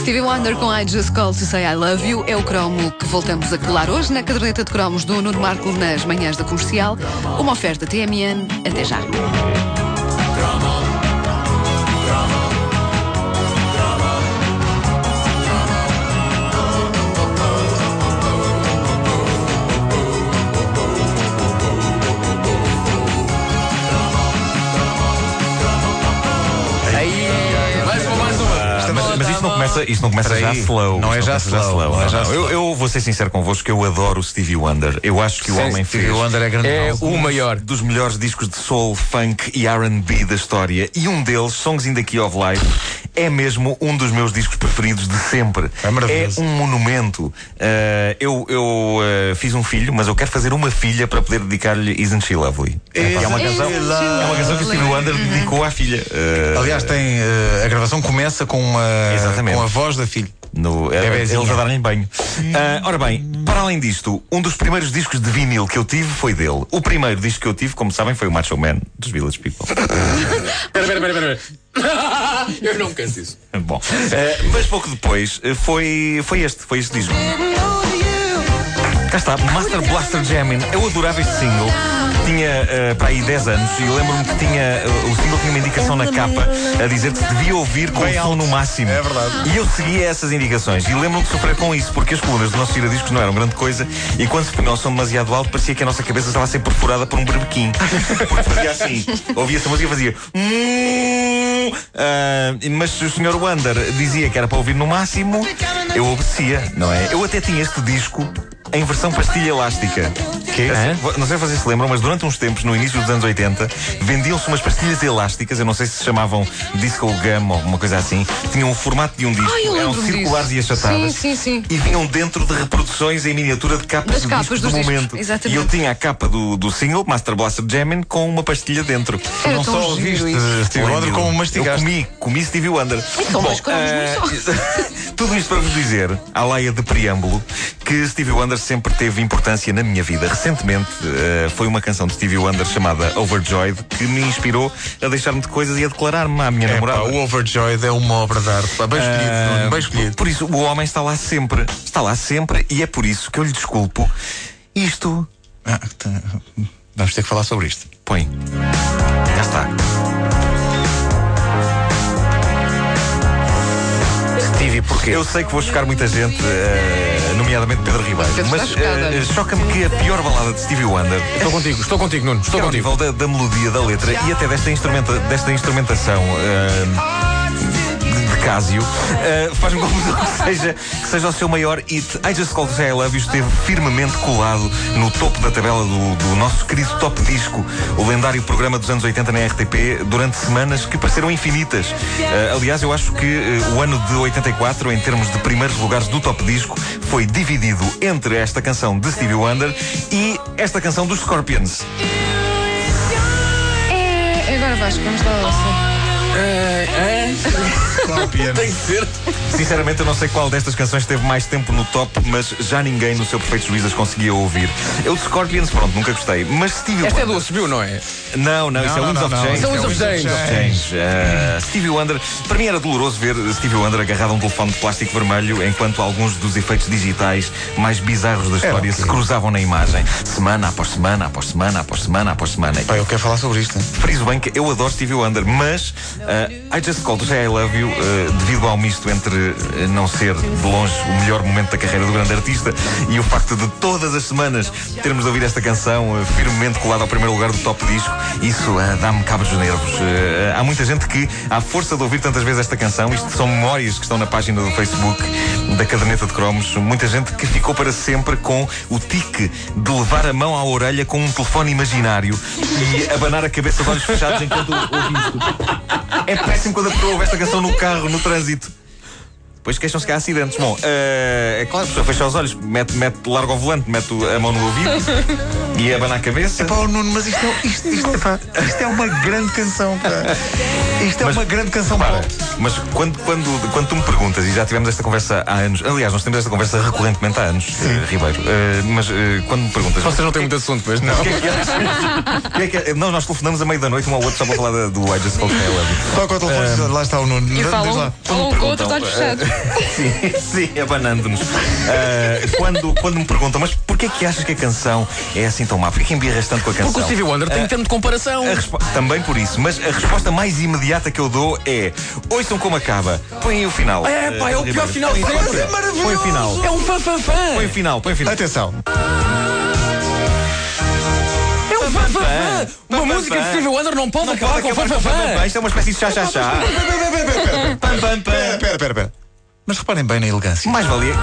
Stevie Wonder com I Just Called to Say I Love You é o cromo que voltamos a colar hoje na caderneta de cromos do Nuno Marco nas manhãs da comercial. Uma oferta TMN. Até já. Começa, isto não começa já aí. slow. Não é já slow, Eu, vou ser sincero convosco que eu adoro o Stevie Wonder. Eu acho que o homem Stevie fez Wonder é grande. É o maior. dos melhores discos de soul, funk e R&B da história. E um deles, Songs in the Key of Life, é mesmo um dos meus discos preferidos de sempre. É maravilhoso. um monumento. Uh, eu eu uh, fiz um filho, mas eu quero fazer uma filha para poder dedicar-lhe Isn't She Lovely? é uma canção, é uma canção que o Stevie Wonder dedicou à filha. Uh, Aliás, tem, eh, a gravação começa com, uma, Exatamente. com a voz da filha. No, Bebezinho. eles a darem banho. Ah, ora bem, para além disto, um dos primeiros discos de vinil que eu tive foi dele. O primeiro disco que eu tive, como sabem, foi o Macho Man dos Village People. Espera, espera, espera. Eu não me canso disso. Bom, ah, mas pouco depois ah, foi, foi este, foi este disco. Cá está, Master Blaster Jamming. Eu adorava este single. Tinha ah, para aí 10 anos e lembro-me que tinha. ah, o single tinha uma indicação na capa a dizer que se devia ouvir com Bem o som no máximo. É verdade. E eu seguia essas indicações e lembro-me de sofrer com isso, porque as colunas do nosso giradiscos não eram grande coisa e quando se punha o som demasiado alto parecia que a nossa cabeça estava a ser perfurada por um berbequim. Porque fazia assim, ouvia-se a música e fazia. Ah, mas se o Sr. Wander dizia que era para ouvir no máximo, eu obedecia, não é? Eu até tinha este disco em versão pastilha elástica. Que? Assim, Não sei se vocês se lembram, mas durante uns tempos, no início dos anos 80, vendiam-se umas pastilhas elásticas, eu não sei se se chamavam disco gum ou alguma coisa assim, tinham o formato de um disco, Ai, eu eram circulares disso. e achatadas. Sim, sim, sim. E vinham dentro de reproduções em miniatura de capas Das de capas discos do discos, momento. exatamente. E eu tinha a capa do, do single, Master Blaster Jamming, com uma pastilha dentro. Era não tão só ouviste isso. Stevie Wonder como Eu mastigaste. comi, comi Stevie Wonder. Então, mas comemos eh, tudo isto para vos dizer, à laia de preâmbulo, que Stevie Wonder sempre teve importância na minha vida. Recentemente eh, foi uma canção de Stevie Wonder chamada Overjoyed que me inspirou a deixar-me de coisas e a declarar-me à minha É, namorada. pá, o Overjoyed é uma obra de arte. Pá, bem escolhido, Nuno, bem escolhido. Por isso, o homem está lá sempre. Está lá sempre e é por isso que eu lhe desculpo. Isto. Ah, tá. Vamos ter que falar sobre isto. Põe. Já está. Stevie, porquê? Eu sei que vou chocar muita gente, eh, nomeadamente Pedro Ribeiro, Pedro mas eh, olha. choca-me que a pior balada de Stevie Wonder Estou contigo, estou contigo, Nuno. Estou que é ao contigo. nível da, da melodia, da letra e até desta, instrumenta, desta instrumentação eh, de Casio, eh, faz-me confusão que seja, que seja o seu maior hit. I Just Called to I Love You esteve firmemente colado no topo da tabela do, do nosso querido Top Disco, o lendário programa dos anos 80 na RTP, durante semanas que pareceram infinitas. Eh, aliás, eu acho que eh, o ano de 84, em termos de primeiros lugares do Top Disco, foi dividido entre esta canção de Stevie Wonder e esta canção dos Scorpions. É, agora Vasco, vamos lá. Tem que ser. Sinceramente, eu não sei qual destas canções teve mais tempo no top, mas já ninguém no seu perfeito juízo as conseguia ouvir. Eu de Scorpions, pronto, nunca gostei. Mas Stevie Esta é Wonder. do subiu, não é? Não, não, isso é Winds of. Change. Isso é Winds of Change. Uh, Stevie Wonder, para mim era doloroso ver Stevie Wonder agarrado a um telefone de plástico vermelho enquanto alguns dos efeitos digitais mais bizarros da história se cruzavam na imagem, semana após semana, após semana, após semana, após semana. Pá, eu quero falar sobre isto. Friso bem que eu adoro Stevie Wonder, mas uh, I Just Called Say I Love You, uh, devido ao misto entre uh, não ser de longe o melhor momento da carreira do grande artista e o facto de todas as semanas termos de ouvir esta canção firmemente colada ao primeiro lugar do top disco, isso dá-me cabo dos nervos. Há muita gente que, à força de ouvir tantas vezes esta canção, isto são memórias que estão na página do Facebook da caderneta de cromos, muita gente que ficou para sempre com o tique de levar a mão à orelha com um telefone imaginário e abanar a cabeça de olhos fechados enquanto ouve isto. É péssimo quando a pessoa ouve esta canção no carro, no trânsito. Depois queixam-se que há acidentes. Bom, eh, é claro, a pessoa fecha os olhos, mete, mete, larga o volante, mete a mão no ouvido E abanar a cabeça. Pá, oh, Nuno, mas isto é, isto, isto, pá, isto é uma grande canção, pá. Isto é Mas, uma grande canção, Para, mas quando, quando, quando tu me perguntas, e já tivemos esta conversa há anos, aliás, nós temos esta conversa recorrentemente há anos, eh, Ribeiro, eh, mas eh, quando me perguntas. Vocês não têm muito assunto, mas não. o que é que achas? O que é que é? Não, nós telefonamos a meio da noite um ao outro só para falar do I Just Called You. Toca o telefone, lá está o Nuno. E falam, lá. falam com perguntam, olhos fechados. Sim, sim, abanando-nos. Quando, quando me perguntam, mas porquê que achas que a canção é assim tão má? Porquê que embirras tanto com a canção? Porque o Stevie Wonder tem termo de comparação. Também por isso, mas a resposta mais imediata que eu dou é: ouçam como acaba, põem aí o final. É, pá, é o pior final Põe- sempre. põe- Põe o final. É um fã-fã-fã. Põe o final, põe o final. Atenção. É um fã-fã-fã. Uma música de Stevie Wonder não pode Não acabar com fã-fã-fã. Isto é uma espécie de chá-chá-chá. Pam, pam, pam. Espera, espera, espera. Mas reparem bem na elegância. Mais valia.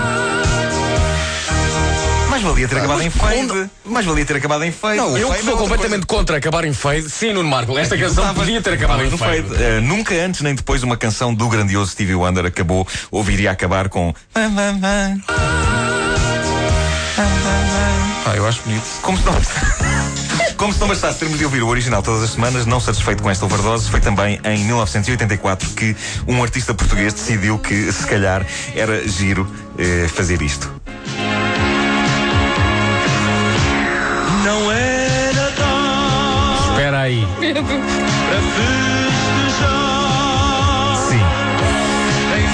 Mais valia ter acabado em fade. Mais valia ter acabado em fade. Não, Eu que sou completamente contra acabar em fade, sim, Nuno Marco, esta canção podia ter acabado em fade. Eh, nunca antes nem depois uma canção do grandioso Stevie Wonder acabou ou viria a acabar com. Ah, eu acho bonito. como se não Como se não bastasse termos de ouvir o original todas as semanas, não satisfeito com esta overdose, foi também em 1984 que um artista português decidiu que, se calhar, era giro eh, fazer isto. Aí. festejar. Sim,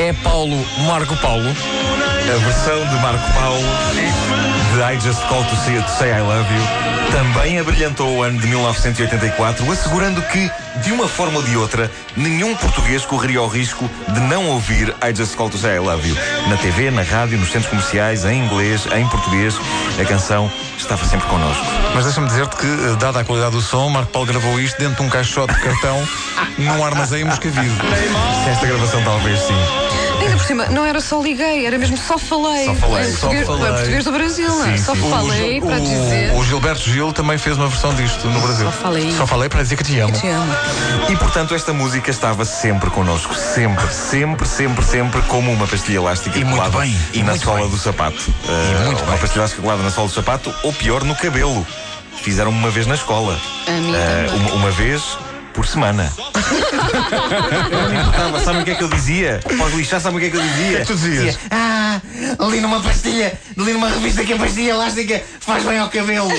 É Paulo Marco Paulo. a versão de Marco Paulo de I Just Call to Say, to Say I Love You também abrilhantou o ano de 1984, assegurando que, de uma forma ou de outra, nenhum português correria o risco de não ouvir I Just Call to Say I Love You. Na TV, na rádio, nos centros comerciais, em inglês, em português, a canção estava sempre connosco. Mas deixa-me dizer-te que, dada a qualidade do som, Marco Paulo gravou isto dentro de um caixote de cartão num armazém em Moscavide. Esta gravação talvez sim. Ainda por cima, não era só liguei, era mesmo só falei. Só falei, só português, falei. português do Brasil, não é? Sim, Só sim. falei o, para o- dizer. o Gilberto Gil também fez uma versão disto no Brasil. Só falei. Só falei para dizer que te amo. Te amo. E portanto esta música estava sempre connosco, sempre, sempre, sempre, sempre, como uma pastilha elástica E muito colada bem, e na muito sola bem. do sapato. Uh, muito uma bem. pastilha elástica colada na sola do sapato, ou pior, no cabelo. Fizeram uma vez na escola. A mim Uh, uma, uma vez por semana. Eu não me importava, sabem o que é que eu dizia? Pode lixar, sabem o que é que eu dizia? O que é que tu dizias? ah, li numa pastilha, li numa revista que a pastilha elástica faz bem ao cabelo.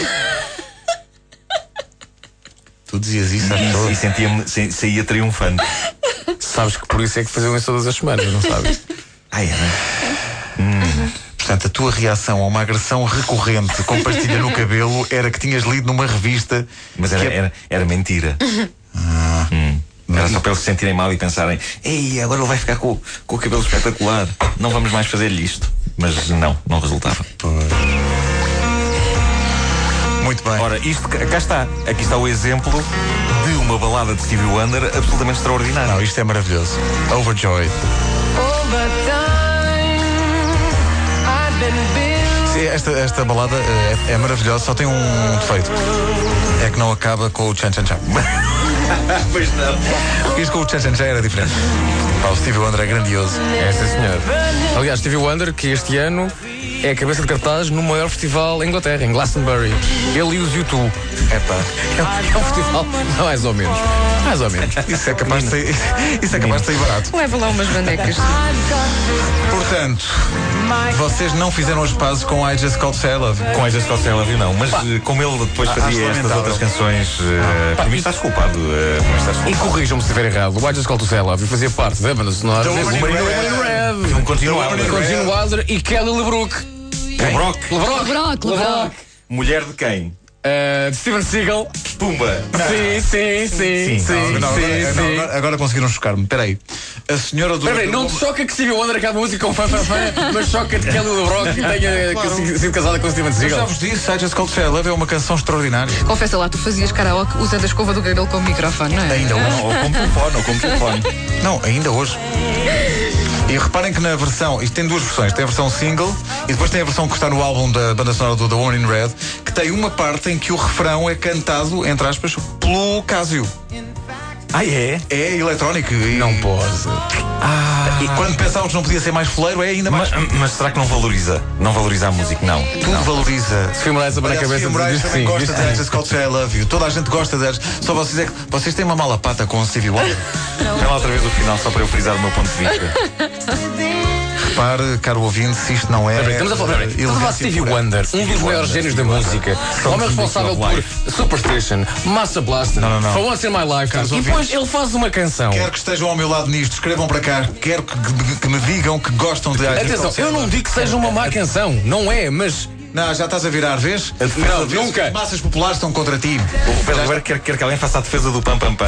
Tu dizias isso E, pessoas. e sentia-me, sa- saía triunfante. Sabes que por isso é que faziam isso todas as semanas, não sabes? Ai, era. Portanto, a tua reação a uma agressão recorrente com pastilha no cabelo era que tinhas lido numa revista. Mas era, que é- era, era mentira. Era só para eles se sentirem mal e pensarem: Ei, agora ele vai ficar com, com o cabelo espetacular. Não vamos mais fazer-lhe isto. Mas não, não resultava. Muito bem. Ora, isto cá está. Aqui está o exemplo de uma balada de Stevie Wonder absolutamente extraordinária. Não, isto é maravilhoso. Overjoyed. Sim, esta, esta balada eh, é, é maravilhosa, só tem um defeito. É que não acaba com o Chan Chan Chan. pois não. Isto com o Chan Chan era diferente. Pá, o Stevie Wonder é grandioso. É, sim, senhor. Aliás, Stevie Wonder, que este ano é a cabeça de cartaz no maior festival em Inglaterra, em Glastonbury. Ele e os YouTube. É pá. É, um- é um festival, mais ou menos. Mais ou menos. Isso é capaz de sair, isso é capaz de sair barato. Leva lá umas bandecas. Portanto, vocês não fizeram as pazes com I Just Called Say I Love. Com a Just Call Love You, não. Mas eh, como ele depois Ah, fazia acho estas outras canções, eh, por mim estás culpado. por mim estás E corrijam-me se estiver errado. O I Just Call to Say I Love You fazia parte da banda sonora in Red. Red. Wilder e Kelly LeBrook. Lebrock. LeBrock. Lebrock. Mulher de quem? Uh, de Steven Seagal. Pumba. Sim, sim, sim, sim, Sim, Não, agora, sim. não, agora- agora conseguiram chocar-me. Espera aí. A senhora do. Espera aí, não te choca que Stevie Wonder acabe a música com fã, fã, fã, mas choca-te que Kelly LeBrock tenha sido casada com Steven Eu já Seagal. vos disse, I Just Called Love é uma canção extraordinária. Confessa lá, tu fazias karaoke usando a escova do cabelo como microfone, não é? Ainda hoje. Ou como telefone, ou como telefone. Não, ainda hoje. E reparem que na versão, isto tem duas versões, tem a versão single e depois tem a versão que está no álbum da banda sonora do The One in Red, que tem uma parte em que o refrão é cantado, entre aspas, pelo Casio. Ah, é? É eletrónico e Não pode. Ah, E quando pensávamos que não podia ser mais foleiro, é ainda mais. Mas, mas será que não valoriza? Não valoriza a música? Não. Tudo valoriza. Sofia Moraes abana a cabeça Moraes diz sim. gosta de to Say I Love You. Toda a gente gosta de Só vocês é que. Vocês têm uma mala pata com o Stevie Wonder. Vê lá outra vez o final, só para eu frisar o meu ponto de vista. Repare, caro ouvinte, se isto não é. Peraí, Estamos a falar, peraí, estamos a falar de Stevie Wonder, um dos maiores génios da música. O homem responsável por Superstition, Master Blaster, Não, não, não. For Once in My Life. Caros E depois ele faz uma canção. Quero que estejam ao meu lado nisto, escrevam para cá. Quero que, que- me digam que gostam de Atenção, eu não digo que seja uma má canção, não é, mas You. Não, já estás a virar, vês? Não, nunca. As massas populares estão contra ti. O Pedro Ribeiro quer, quer que alguém faça a defesa do pam pam pam.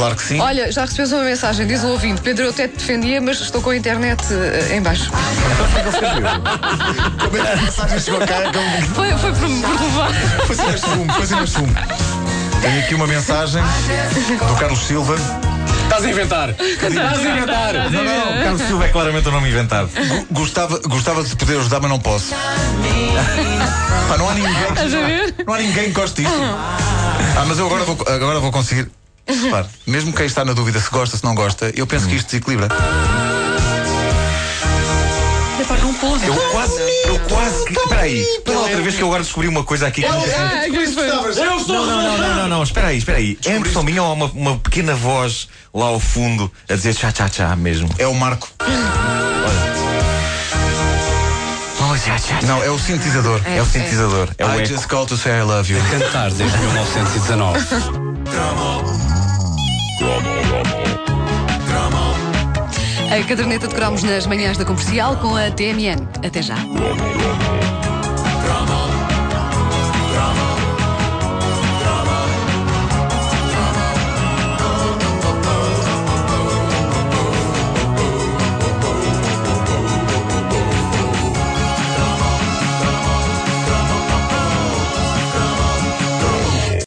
Claro que sim. Olha, já recebes uma mensagem, diz o ouvinte. Pedro, eu até te defendia, mas estou com a internet eh, em baixo. É a mensagem chegou cá? Como- Foi, foi por, levar. Foi assim neste fumo, foi neste fumo. Tenho aqui uma mensagem do Carlos Silva. estás a inventar. Estás a inventar. Não, não, Carlos Silva é claramente o nome inventado. Gu- Gostava, gostava de poder ajudar, mas não posso. Pá, não há ninguém. Estás a ver? Não há ninguém que goste disto. Ah, mas eu agora vou, agora vou conseguir. Repare, mesmo quem está na dúvida se gosta, se não gosta, eu penso que isto desequilibra. Eu quase, eu quase que. Espera aí, pela outra vez que eu agora descobri uma coisa aqui que me Ah, que foi. Eu estou Não, não, não, não, não, não, espera aí, espera aí. É impressão minha ou há uma, uma pequena voz lá ao fundo a dizer tchá tchá tchá mesmo? É o Marco. Oh, tchá, tchá, tchá. Não, é o sintetizador. É o sintetizador, é o I eco. just called to say I love you. Cantar desde 1919. A caderneta de cromos nas manhãs da comercial com a TMN. Até já.